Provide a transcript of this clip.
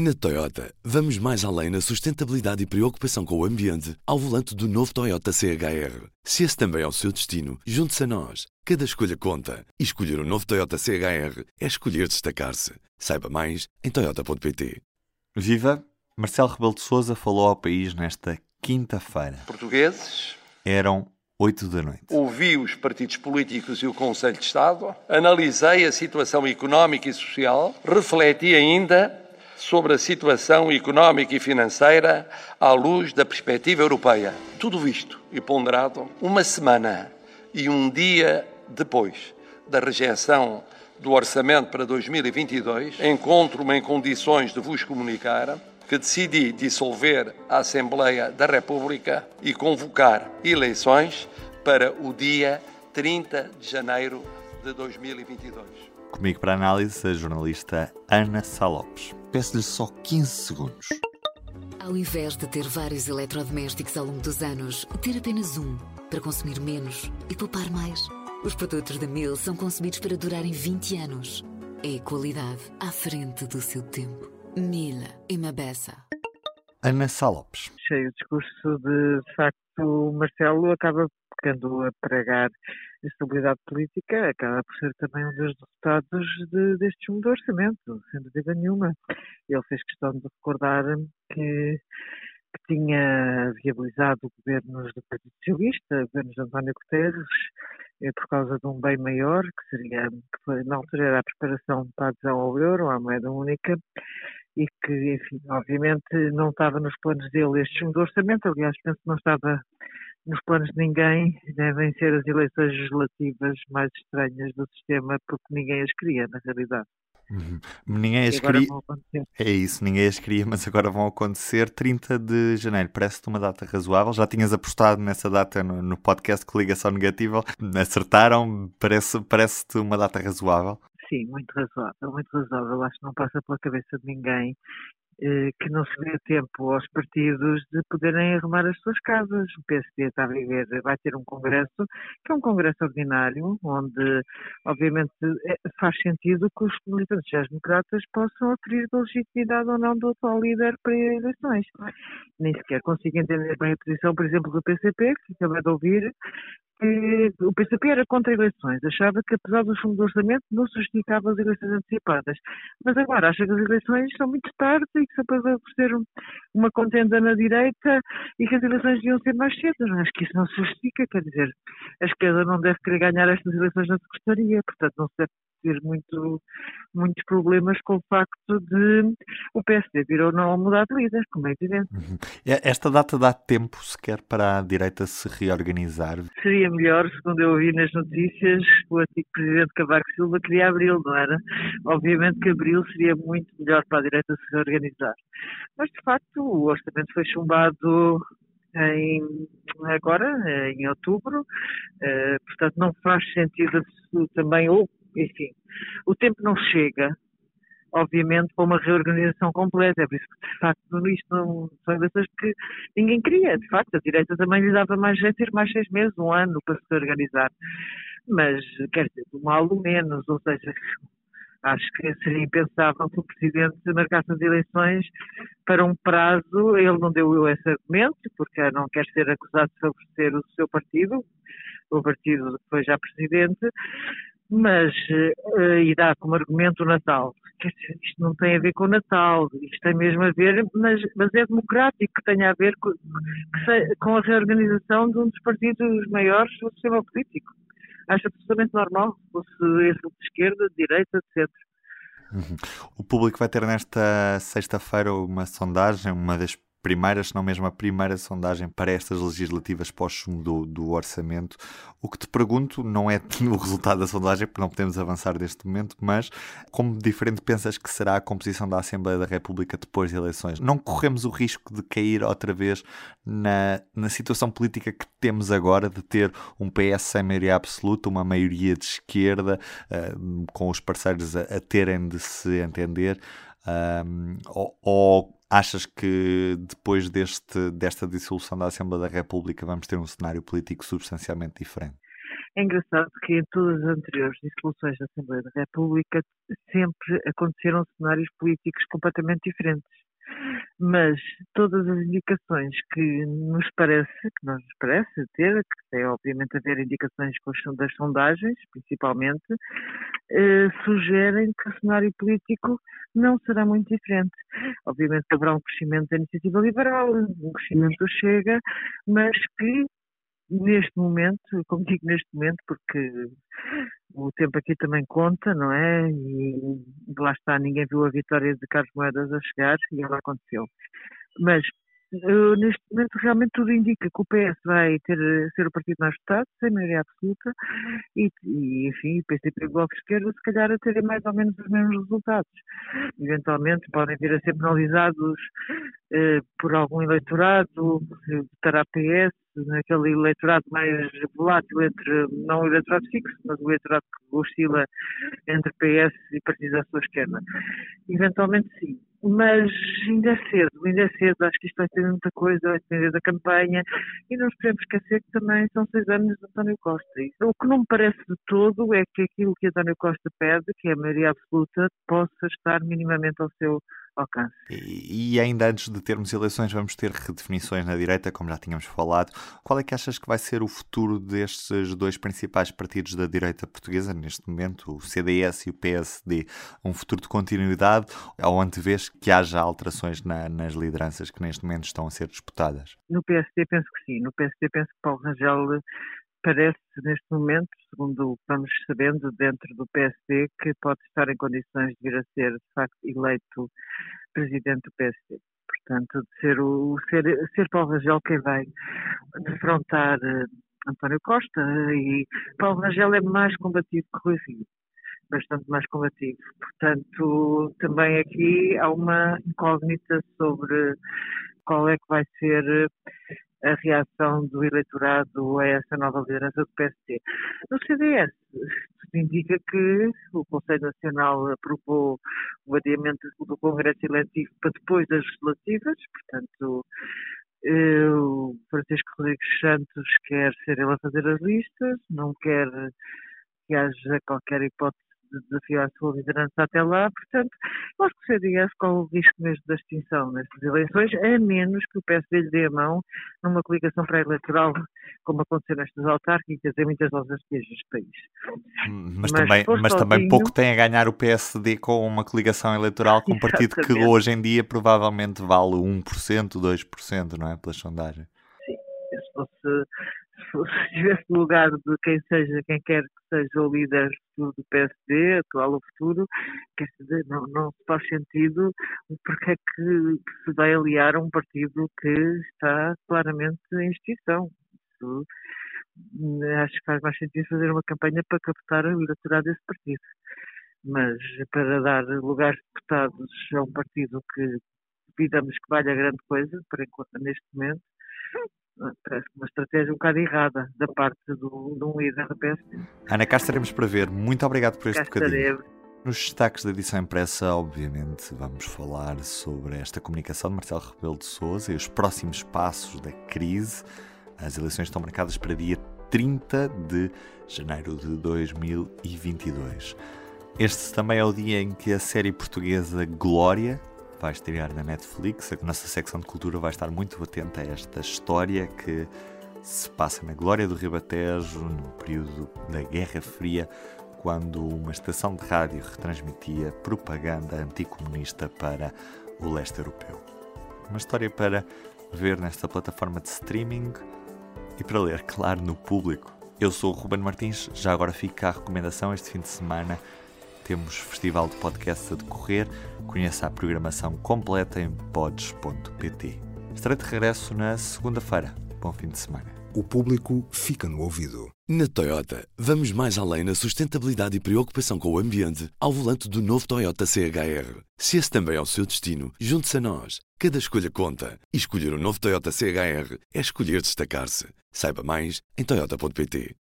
Na Toyota, vamos mais além na sustentabilidade e preocupação com o ambiente ao volante do novo Toyota CHR. Se esse também é o seu destino, junte-se a nós. Cada escolha conta. E escolher o um novo Toyota CHR é escolher destacar-se. Saiba mais em Toyota.pt. Viva! Marcelo Rebelo de Souza falou ao país nesta quinta-feira. Portugueses. Eram 8 da noite. Ouvi os partidos políticos e o Conselho de Estado, analisei a situação económica e social, refleti ainda sobre a situação económica e financeira à luz da perspectiva europeia. Tudo visto e ponderado uma semana e um dia depois da rejeição do orçamento para 2022, encontro-me em condições de vos comunicar que decidi dissolver a Assembleia da República e convocar eleições para o dia 30 de janeiro de 2022. Comigo para análise a jornalista Ana Salopes. Peço-lhe só 15 segundos. Ao invés de ter vários eletrodomésticos ao longo dos anos, ter apenas um para consumir menos e poupar mais. Os produtos da Mil são concebidos para durarem 20 anos. É qualidade à frente do seu tempo. Mila e Mabessa. Ana Salopes. Cheio o discurso de, de facto, Marcelo acaba ficando a pregar a estabilidade política, acaba por ser também um dos resultados de, deste de orçamento, sem dúvida nenhuma. Ele fez questão de recordar que, que tinha viabilizado governos do Partido Socialista, governos de António Guterres, eh, por causa de um bem maior, que seria, que foi, na altura era a preparação para a adesão ao euro, à moeda única, e que, enfim, obviamente não estava nos planos dele este de orçamento, aliás, penso que não estava nos planos de ninguém, devem ser as eleições legislativas mais estranhas do sistema, porque ninguém as queria, na realidade. Uhum. Ninguém as queria. É isso, ninguém as queria, mas agora vão acontecer 30 de janeiro. Parece-te uma data razoável. Já tinhas apostado nessa data no, no podcast que Ligação Negativa. Acertaram? Parece-te parece uma data razoável? Sim, muito razoável, muito razoável. Acho que não passa pela cabeça de ninguém que não se dê tempo aos partidos de poderem arrumar as suas casas. O PSD está a viver, vai ter um congresso, que é um congresso ordinário, onde, obviamente, é, faz sentido que os militantes democratas possam aferir a legitimidade ou não do atual líder para eleições. Nem sequer consigo entender bem a posição, por exemplo, do PCP, que acabei de ouvir, o PCP era contra eleições, achava que apesar do fundo do orçamento não se justificava as eleições antecipadas. Mas agora acha que as eleições são muito tarde e só para ser uma contenda na direita e que as eleições deviam ser mais cedo. Acho que isso não se justifica, quer dizer, a esquerda não deve querer ganhar estas eleições na Secretaria, portanto não se deve ter muito, muitos problemas com o facto de o PSD vir ou não mudar de líder, como é evidente. Uhum. Esta data dá tempo sequer para a direita se reorganizar? Seria melhor, segundo eu ouvi nas notícias, o antigo presidente Cavaco Silva queria abril, não era? Obviamente que abril seria muito melhor para a direita se reorganizar. Mas, de facto, o orçamento foi chumbado em, agora, em outubro, eh, portanto não faz sentido também, ou enfim, o tempo não chega, obviamente, para uma reorganização completa. É por isso que, de facto, isto não são eleições que ninguém queria. De facto, a direita também lhe dava mais ter mais seis meses, um ano para se organizar. Mas, quer dizer, do mal ou menos, ou seja, acho que seria impensável que o Presidente marcasse as eleições para um prazo. Ele não deu esse argumento, porque não quer ser acusado de favorecer o seu partido, o partido que foi já Presidente, mas uh, e dá como argumento o Natal. Isto não tem a ver com o Natal, isto tem mesmo a ver, mas, mas é democrático que tenha a ver com, com a reorganização de um dos partidos maiores do sistema político. Acho absolutamente normal, fosse esse de esquerda, de direita, etc. Uhum. O público vai ter nesta sexta-feira uma sondagem, uma das primeiras, se não mesmo a primeira sondagem para estas legislativas pós-chumbo do, do, orçamento. O que te pergunto não é o resultado da sondagem, porque não podemos avançar neste momento, mas como diferente pensas que será a composição da Assembleia da República depois das eleições? Não corremos o risco de cair outra vez na, na situação política que temos agora, de ter um PS sem maioria absoluta, uma maioria de esquerda, uh, com os parceiros a, a terem de se entender? Um, ou, ou Achas que depois deste, desta dissolução da Assembleia da República vamos ter um cenário político substancialmente diferente? É engraçado que em todas as anteriores dissoluções da Assembleia da República sempre aconteceram cenários políticos completamente diferentes mas todas as indicações que nos parece, que nós nos parece ter, que é obviamente haver indicações das sondagens, principalmente, eh, sugerem que o cenário político não será muito diferente. Obviamente haverá um crescimento da iniciativa liberal, um crescimento do Chega, mas que neste momento, como digo neste momento, porque o tempo aqui também conta, não é? E lá está, ninguém viu a vitória de Carlos Moedas a chegar e ela aconteceu. Mas uh, neste momento realmente tudo indica que o PS vai ter, ser o partido mais votado, sem maioria absoluta, e, e enfim, o PCP e o Bloco de Esquerda se calhar a terem mais ou menos os mesmos resultados. Eventualmente podem vir a ser penalizados uh, por algum eleitorado, votará PS, naquele eleitorado mais volátil entre, não o eleitorado fixo, mas o eleitorado que oscila entre PS e partidos à sua esquerda. Eventualmente sim. Mas ainda é cedo, ainda é cedo, acho que isto vai ter muita coisa, vai depender da campanha e não nos podemos esquecer que também são seis anos de António Costa. E o que não me parece de todo é que aquilo que António Costa pede, que é a maioria absoluta, possa estar minimamente ao seu alcance. E, e, ainda antes de termos eleições, vamos ter redefinições na direita, como já tínhamos falado. Qual é que achas que vai ser o futuro destes dois principais partidos da direita portuguesa neste momento, o CDS e o PSD? Um futuro de continuidade ou antevês que haja alterações na, nas lideranças que neste momento estão a ser disputadas? No PSD penso que sim. No PSD penso que Paulo Rangel parece neste momento, segundo o que vamos sabendo dentro do PSD, que pode estar em condições de vir a ser, de facto, eleito presidente do PSD. Portanto, de ser, o, ser, ser Paulo Rangel quem vai defrontar uh, António Costa e Paulo Rangel é mais combativo que Rui Rio bastante mais combativo. Portanto, também aqui há uma incógnita sobre qual é que vai ser a reação do eleitorado a essa nova liderança do PSD. No CDS, tudo indica que o Conselho Nacional aprovou o adiamento do Congresso Eletivo para depois das legislativas, portanto, eh, o Francisco Rodrigues Santos quer ser ele a fazer as listas, não quer que haja qualquer hipótese de desafiar a sua liderança até lá. Portanto, eu acho que o CDS corre o risco mesmo da extinção nestas eleições, a menos que o PSD lhe dê a mão numa coligação pré-eleitoral, como aconteceu nestas autárquicas em muitas outras regiões do país. Hum, mas, mas também, mas sozinho... também pouco tem a ganhar o PSD com uma coligação eleitoral com um partido que hoje em dia provavelmente vale 1%, 2%, não é? Pelas sondagens. Sim, se fosse se estivesse no lugar de quem seja, quem quer que seja o líder do PSD, atual ou futuro, quer dizer, não, não faz sentido porque é que se vai aliar a um partido que está claramente em extinção. Isso, acho que faz mais sentido fazer uma campanha para captar o eleitorado desse partido. Mas para dar lugares de deputados a um partido que duvidamos que valha grande coisa, para enquanto, neste momento, parece uma estratégia um bocado errada da parte do, de um líder da PSD. Ana, cá estaremos para ver. Muito obrigado por este cá bocadinho. Nos destaques da edição impressa, obviamente, vamos falar sobre esta comunicação de Marcelo Rebelo de Sousa e os próximos passos da crise. As eleições estão marcadas para dia 30 de janeiro de 2022. Este também é o dia em que a série portuguesa Glória vai estrear na Netflix. A nossa secção de cultura vai estar muito atenta a esta história que se passa na glória do Ribatejo, no período da Guerra Fria, quando uma estação de rádio retransmitia propaganda anticomunista para o leste europeu. Uma história para ver nesta plataforma de streaming e para ler, claro, no público. Eu sou o Ruben Martins, já agora fica a recomendação este fim de semana temos festival de podcasts a decorrer. Conheça a programação completa em pods.pt. Estarei de regresso na segunda-feira. Bom fim de semana. O público fica no ouvido. Na Toyota, vamos mais além na sustentabilidade e preocupação com o ambiente ao volante do novo Toyota CHR. Se esse também é o seu destino, junte-se a nós. Cada escolha conta. E escolher o um novo Toyota CHR é escolher destacar-se. Saiba mais em Toyota.pt.